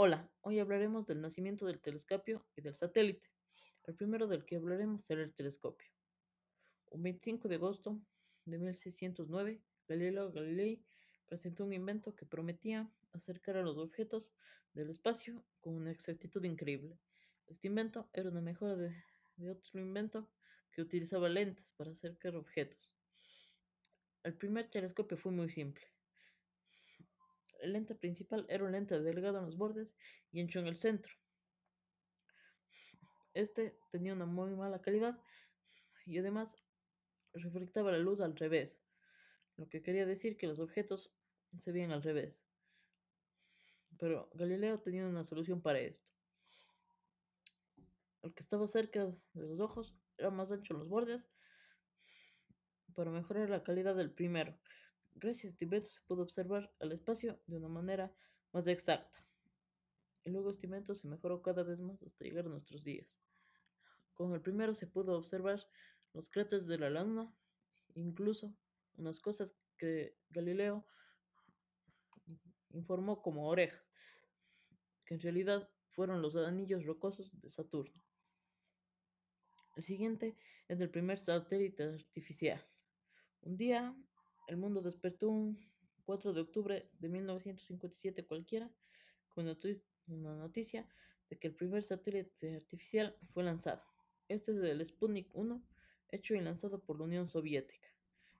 Hola, hoy hablaremos del nacimiento del telescopio y del satélite. El primero del que hablaremos será el telescopio. Un 25 de agosto de 1609, Galileo Galilei presentó un invento que prometía acercar a los objetos del espacio con una exactitud increíble. Este invento era una mejora de, de otro invento que utilizaba lentes para acercar objetos. El primer telescopio fue muy simple. El lente principal era un lente delgado en los bordes y ancho en el centro. Este tenía una muy mala calidad y además reflectaba la luz al revés, lo que quería decir que los objetos se veían al revés. Pero Galileo tenía una solución para esto. El que estaba cerca de los ojos era más ancho en los bordes para mejorar la calidad del primero. Gracias a este se pudo observar el espacio de una manera más exacta. Y luego este invento se mejoró cada vez más hasta llegar a nuestros días. Con el primero se pudo observar los cráteres de la luna, incluso unas cosas que Galileo informó como orejas, que en realidad fueron los anillos rocosos de Saturno. El siguiente es el primer satélite artificial. Un día el mundo despertó un 4 de octubre de 1957 cualquiera con una noticia de que el primer satélite artificial fue lanzado. Este es el Sputnik 1, hecho y lanzado por la Unión Soviética.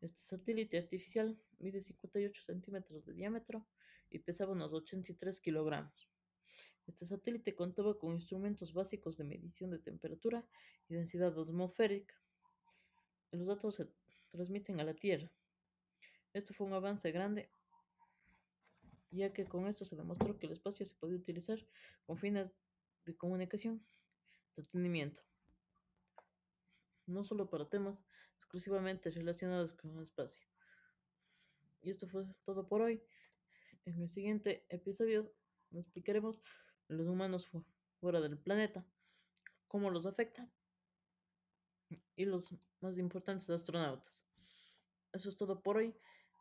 Este satélite artificial mide 58 centímetros de diámetro y pesaba unos 83 kilogramos. Este satélite contaba con instrumentos básicos de medición de temperatura y densidad atmosférica. Los datos se transmiten a la Tierra. Esto fue un avance grande, ya que con esto se demostró que el espacio se podía utilizar con fines de comunicación, entretenimiento, no solo para temas exclusivamente relacionados con el espacio. Y esto fue todo por hoy. En el siguiente episodio explicaremos los humanos fuera del planeta, cómo los afecta y los más importantes astronautas. Eso es todo por hoy.